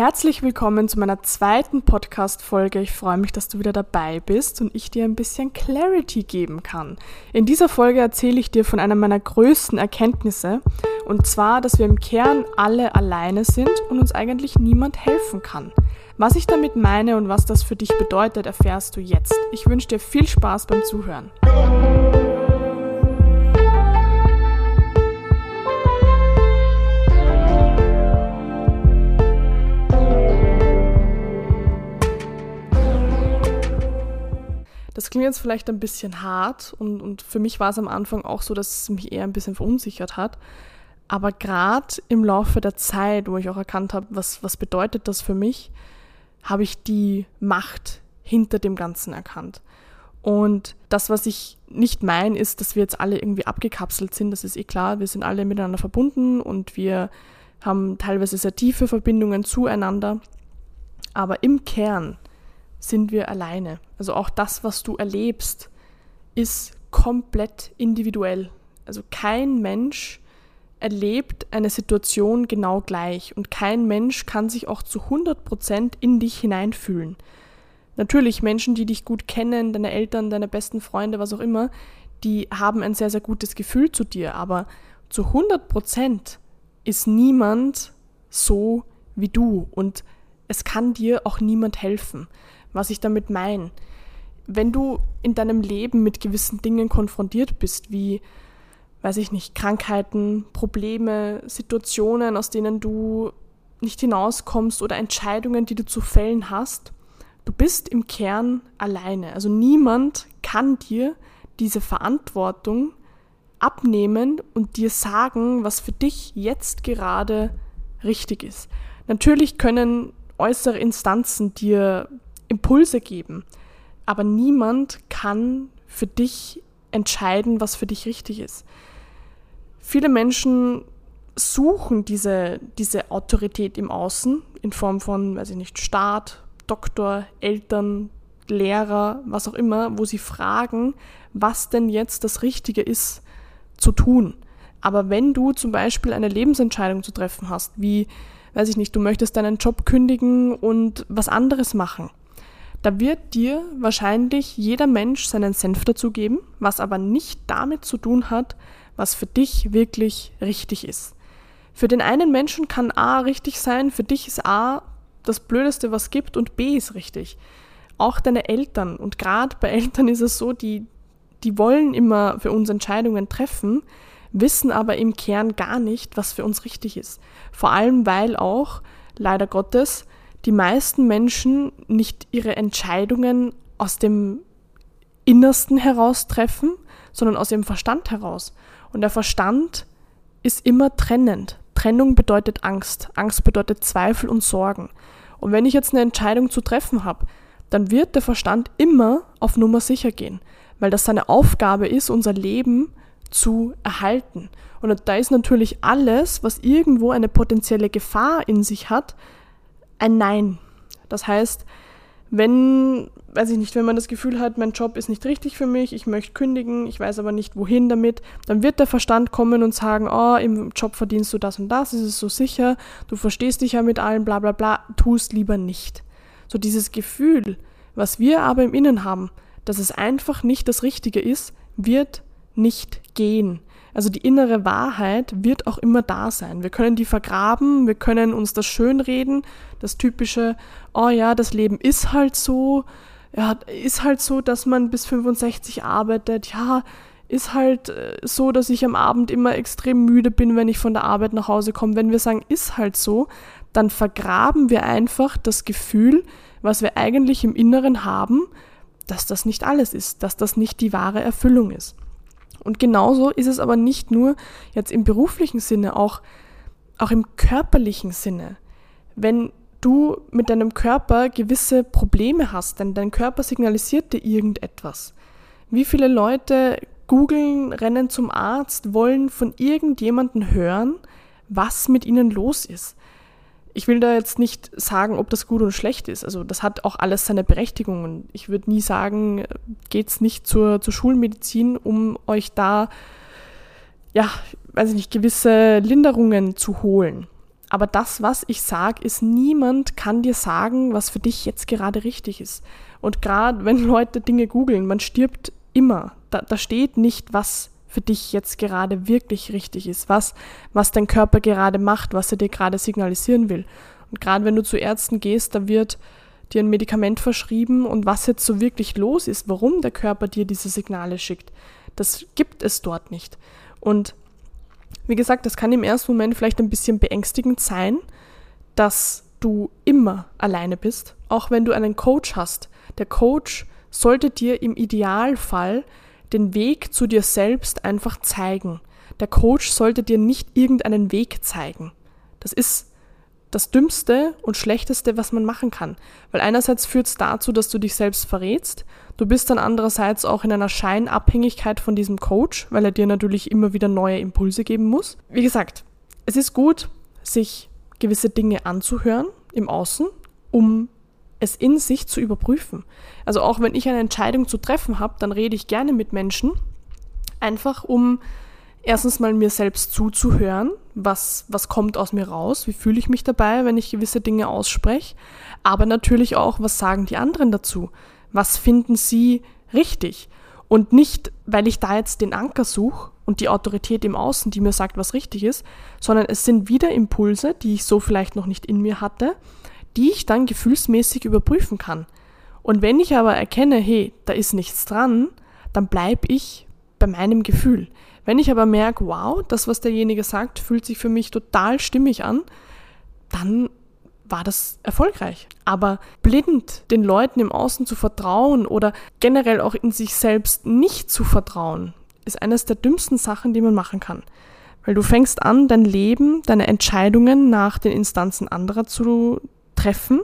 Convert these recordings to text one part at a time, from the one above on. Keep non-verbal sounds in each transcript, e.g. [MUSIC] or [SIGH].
Herzlich willkommen zu meiner zweiten Podcast-Folge. Ich freue mich, dass du wieder dabei bist und ich dir ein bisschen Clarity geben kann. In dieser Folge erzähle ich dir von einer meiner größten Erkenntnisse und zwar, dass wir im Kern alle alleine sind und uns eigentlich niemand helfen kann. Was ich damit meine und was das für dich bedeutet, erfährst du jetzt. Ich wünsche dir viel Spaß beim Zuhören. Das klingt jetzt vielleicht ein bisschen hart und, und für mich war es am Anfang auch so, dass es mich eher ein bisschen verunsichert hat. Aber gerade im Laufe der Zeit, wo ich auch erkannt habe, was, was bedeutet das für mich, habe ich die Macht hinter dem Ganzen erkannt. Und das, was ich nicht meine, ist, dass wir jetzt alle irgendwie abgekapselt sind. Das ist eh klar. Wir sind alle miteinander verbunden und wir haben teilweise sehr tiefe Verbindungen zueinander. Aber im Kern sind wir alleine. Also auch das, was du erlebst, ist komplett individuell. Also kein Mensch erlebt eine Situation genau gleich und kein Mensch kann sich auch zu 100% in dich hineinfühlen. Natürlich, Menschen, die dich gut kennen, deine Eltern, deine besten Freunde, was auch immer, die haben ein sehr, sehr gutes Gefühl zu dir, aber zu 100% ist niemand so wie du und es kann dir auch niemand helfen. Was ich damit meine, wenn du in deinem Leben mit gewissen Dingen konfrontiert bist, wie, weiß ich nicht, Krankheiten, Probleme, Situationen, aus denen du nicht hinauskommst oder Entscheidungen, die du zu fällen hast, du bist im Kern alleine. Also niemand kann dir diese Verantwortung abnehmen und dir sagen, was für dich jetzt gerade richtig ist. Natürlich können äußere Instanzen dir Impulse geben. Aber niemand kann für dich entscheiden, was für dich richtig ist. Viele Menschen suchen diese, diese Autorität im Außen in Form von, weiß ich nicht, Staat, Doktor, Eltern, Lehrer, was auch immer, wo sie fragen, was denn jetzt das Richtige ist zu tun. Aber wenn du zum Beispiel eine Lebensentscheidung zu treffen hast, wie, weiß ich nicht, du möchtest deinen Job kündigen und was anderes machen, da wird dir wahrscheinlich jeder Mensch seinen Senf dazugeben, was aber nicht damit zu tun hat, was für dich wirklich richtig ist. Für den einen Menschen kann A richtig sein, für dich ist A das Blödeste, was gibt und B ist richtig. Auch deine Eltern und gerade bei Eltern ist es so, die, die wollen immer für uns Entscheidungen treffen, wissen aber im Kern gar nicht, was für uns richtig ist. Vor allem, weil auch, leider Gottes, die meisten Menschen nicht ihre Entscheidungen aus dem Innersten heraus treffen, sondern aus ihrem Verstand heraus. Und der Verstand ist immer trennend. Trennung bedeutet Angst. Angst bedeutet Zweifel und Sorgen. Und wenn ich jetzt eine Entscheidung zu treffen habe, dann wird der Verstand immer auf Nummer sicher gehen, weil das seine Aufgabe ist, unser Leben zu erhalten. Und da ist natürlich alles, was irgendwo eine potenzielle Gefahr in sich hat, ein Nein. Das heißt, wenn, weiß ich nicht, wenn man das Gefühl hat, mein Job ist nicht richtig für mich, ich möchte kündigen, ich weiß aber nicht wohin damit, dann wird der Verstand kommen und sagen, oh, im Job verdienst du das und das, ist es so sicher, du verstehst dich ja mit allem, bla bla bla, tu es lieber nicht. So dieses Gefühl, was wir aber im Innen haben, dass es einfach nicht das Richtige ist, wird nicht gehen. Also die innere Wahrheit wird auch immer da sein. Wir können die vergraben, wir können uns das schönreden, das typische, oh ja, das Leben ist halt so, ja, ist halt so, dass man bis 65 arbeitet, ja, ist halt äh, so, dass ich am Abend immer extrem müde bin, wenn ich von der Arbeit nach Hause komme. Wenn wir sagen, ist halt so, dann vergraben wir einfach das Gefühl, was wir eigentlich im Inneren haben, dass das nicht alles ist, dass das nicht die wahre Erfüllung ist. Und genauso ist es aber nicht nur jetzt im beruflichen Sinne, auch, auch im körperlichen Sinne. Wenn du mit deinem Körper gewisse Probleme hast, denn dein Körper signalisiert dir irgendetwas. Wie viele Leute googeln, rennen zum Arzt, wollen von irgendjemandem hören, was mit ihnen los ist ich will da jetzt nicht sagen, ob das gut oder schlecht ist. Also das hat auch alles seine Berechtigung. Und ich würde nie sagen, geht's nicht zur, zur Schulmedizin, um euch da, ja, weiß ich nicht, gewisse Linderungen zu holen. Aber das, was ich sage, ist, niemand kann dir sagen, was für dich jetzt gerade richtig ist. Und gerade wenn Leute Dinge googeln, man stirbt immer. Da, da steht nicht, was für dich jetzt gerade wirklich richtig ist, was, was dein Körper gerade macht, was er dir gerade signalisieren will. Und gerade wenn du zu Ärzten gehst, da wird dir ein Medikament verschrieben und was jetzt so wirklich los ist, warum der Körper dir diese Signale schickt, das gibt es dort nicht. Und wie gesagt, das kann im ersten Moment vielleicht ein bisschen beängstigend sein, dass du immer alleine bist, auch wenn du einen Coach hast. Der Coach sollte dir im Idealfall den Weg zu dir selbst einfach zeigen. Der Coach sollte dir nicht irgendeinen Weg zeigen. Das ist das Dümmste und Schlechteste, was man machen kann. Weil einerseits führt es dazu, dass du dich selbst verrätst. Du bist dann andererseits auch in einer Scheinabhängigkeit von diesem Coach, weil er dir natürlich immer wieder neue Impulse geben muss. Wie gesagt, es ist gut, sich gewisse Dinge anzuhören im Außen, um es in sich zu überprüfen. Also auch wenn ich eine Entscheidung zu treffen habe, dann rede ich gerne mit Menschen, einfach um erstens mal mir selbst zuzuhören, was, was kommt aus mir raus, wie fühle ich mich dabei, wenn ich gewisse Dinge ausspreche, aber natürlich auch, was sagen die anderen dazu, was finden sie richtig und nicht, weil ich da jetzt den Anker suche und die Autorität im Außen, die mir sagt, was richtig ist, sondern es sind wieder Impulse, die ich so vielleicht noch nicht in mir hatte, die ich dann gefühlsmäßig überprüfen kann. Und wenn ich aber erkenne, hey, da ist nichts dran, dann bleibe ich bei meinem Gefühl. Wenn ich aber merke, wow, das, was derjenige sagt, fühlt sich für mich total stimmig an, dann war das erfolgreich. Aber blind den Leuten im Außen zu vertrauen oder generell auch in sich selbst nicht zu vertrauen, ist eines der dümmsten Sachen, die man machen kann. Weil du fängst an, dein Leben, deine Entscheidungen nach den Instanzen anderer zu treffen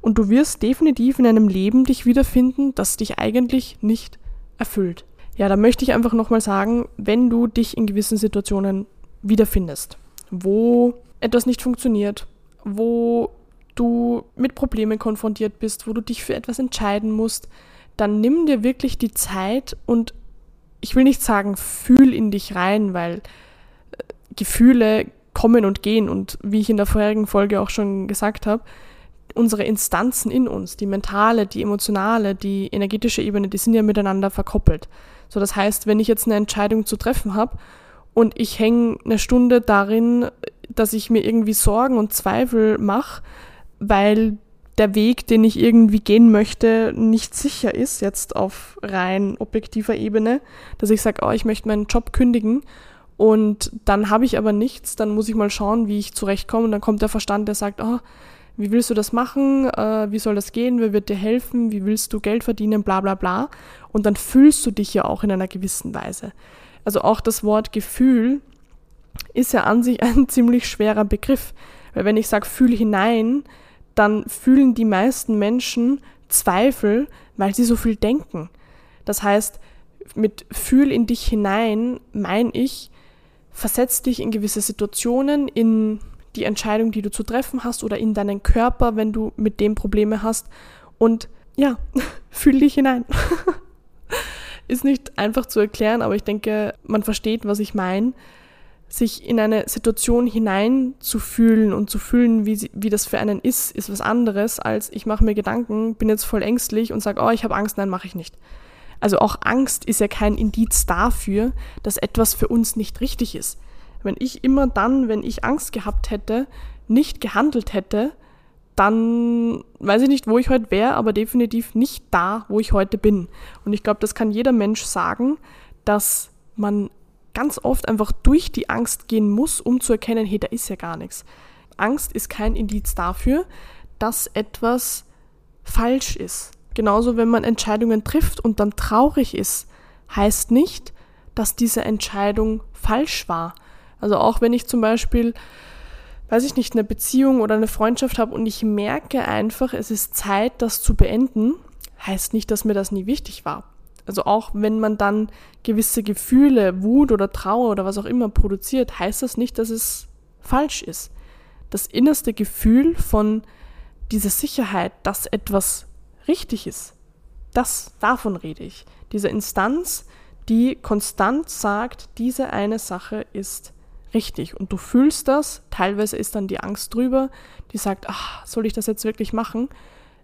und du wirst definitiv in einem Leben dich wiederfinden, das dich eigentlich nicht erfüllt. Ja, da möchte ich einfach nochmal sagen, wenn du dich in gewissen Situationen wiederfindest, wo etwas nicht funktioniert, wo du mit Problemen konfrontiert bist, wo du dich für etwas entscheiden musst, dann nimm dir wirklich die Zeit und ich will nicht sagen, fühl in dich rein, weil äh, Gefühle kommen und gehen und wie ich in der vorherigen Folge auch schon gesagt habe, unsere Instanzen in uns, die mentale, die emotionale, die energetische Ebene, die sind ja miteinander verkoppelt. So, das heißt, wenn ich jetzt eine Entscheidung zu treffen habe und ich hänge eine Stunde darin, dass ich mir irgendwie Sorgen und Zweifel mache, weil der Weg, den ich irgendwie gehen möchte, nicht sicher ist, jetzt auf rein objektiver Ebene, dass ich sage, oh, ich möchte meinen Job kündigen und dann habe ich aber nichts, dann muss ich mal schauen, wie ich zurechtkomme und dann kommt der Verstand, der sagt, oh, wie willst du das machen? Äh, wie soll das gehen? Wer wird dir helfen? Wie willst du Geld verdienen? Bla bla bla. Und dann fühlst du dich ja auch in einer gewissen Weise. Also auch das Wort Gefühl ist ja an sich [LAUGHS] ein ziemlich schwerer Begriff. Weil wenn ich sage, fühl hinein, dann fühlen die meisten Menschen Zweifel, weil sie so viel denken. Das heißt, mit fühl in dich hinein meine ich, versetz dich in gewisse Situationen, in die Entscheidung, die du zu treffen hast oder in deinen Körper, wenn du mit dem Probleme hast. Und ja, [LAUGHS] fühl dich hinein. [LAUGHS] Ist nicht einfach zu erklären, aber ich denke, man versteht, was ich meine. Sich in eine Situation hineinzufühlen und zu fühlen, wie, sie, wie das für einen ist, ist was anderes, als ich mache mir Gedanken, bin jetzt voll ängstlich und sage, oh, ich habe Angst, nein, mache ich nicht. Also auch Angst ist ja kein Indiz dafür, dass etwas für uns nicht richtig ist. Wenn ich immer dann, wenn ich Angst gehabt hätte, nicht gehandelt hätte, dann weiß ich nicht, wo ich heute wäre, aber definitiv nicht da, wo ich heute bin. Und ich glaube, das kann jeder Mensch sagen, dass man ganz oft einfach durch die Angst gehen muss, um zu erkennen, hey, da ist ja gar nichts. Angst ist kein Indiz dafür, dass etwas falsch ist. Genauso, wenn man Entscheidungen trifft und dann traurig ist, heißt nicht, dass diese Entscheidung falsch war. Also auch wenn ich zum Beispiel, weiß ich nicht, eine Beziehung oder eine Freundschaft habe und ich merke einfach, es ist Zeit, das zu beenden, heißt nicht, dass mir das nie wichtig war. Also auch wenn man dann gewisse Gefühle, Wut oder Trauer oder was auch immer produziert, heißt das nicht, dass es falsch ist. Das innerste Gefühl von dieser Sicherheit, dass etwas richtig ist, das davon rede ich. Diese Instanz, die konstant sagt, diese eine Sache ist richtig und du fühlst das. Teilweise ist dann die Angst drüber, die sagt, ach, soll ich das jetzt wirklich machen?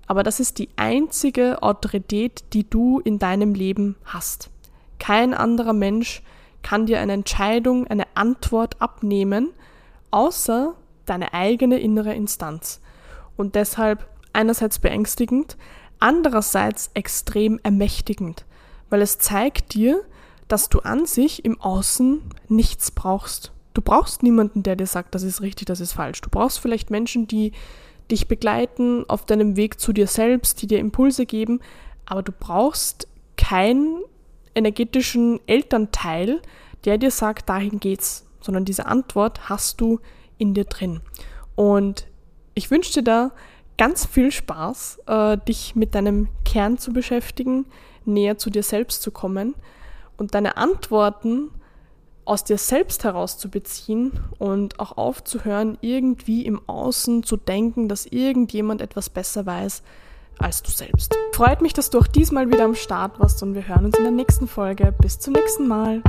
Aber das ist die einzige Autorität, die du in deinem Leben hast. Kein anderer Mensch kann dir eine Entscheidung, eine Antwort abnehmen, außer deine eigene innere Instanz. Und deshalb einerseits beängstigend, andererseits extrem ermächtigend, weil es zeigt dir, dass du an sich im Außen nichts brauchst. Du brauchst niemanden, der dir sagt, das ist richtig, das ist falsch. Du brauchst vielleicht Menschen, die dich begleiten auf deinem Weg zu dir selbst, die dir Impulse geben, aber du brauchst keinen energetischen Elternteil, der dir sagt, dahin geht's, sondern diese Antwort hast du in dir drin. Und ich wünsche dir da ganz viel Spaß, äh, dich mit deinem Kern zu beschäftigen, näher zu dir selbst zu kommen und deine Antworten aus dir selbst heraus zu beziehen und auch aufzuhören, irgendwie im Außen zu denken, dass irgendjemand etwas besser weiß als du selbst. Freut mich, dass du auch diesmal wieder am Start warst und wir hören uns in der nächsten Folge. Bis zum nächsten Mal.